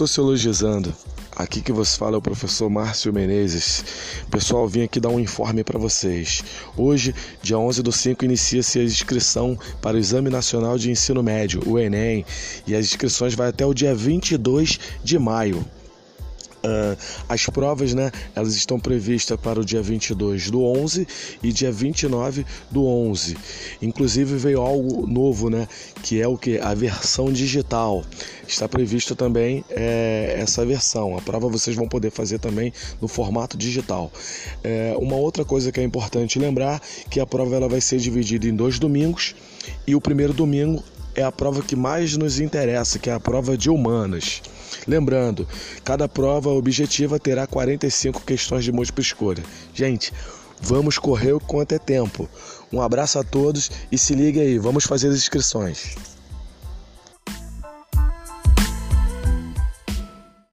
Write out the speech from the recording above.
Sociologizando. Aqui que você fala é o professor Márcio Menezes. Pessoal, vim aqui dar um informe para vocês. Hoje, dia 11 do 5, inicia-se a inscrição para o Exame Nacional de Ensino Médio, o Enem, e as inscrições vai até o dia 22 de maio. Uh, as provas, né, elas estão previstas para o dia 22 do 11 e dia 29 do 11. Inclusive veio algo novo, né, que é o que a versão digital. Está prevista também é, essa versão. A prova vocês vão poder fazer também no formato digital. É, uma outra coisa que é importante lembrar que a prova ela vai ser dividida em dois domingos e o primeiro domingo é a prova que mais nos interessa, que é a prova de humanas. Lembrando, cada prova objetiva terá 45 questões de múltipla escolha. Gente, vamos correr o quanto é tempo. Um abraço a todos e se liga aí, vamos fazer as inscrições.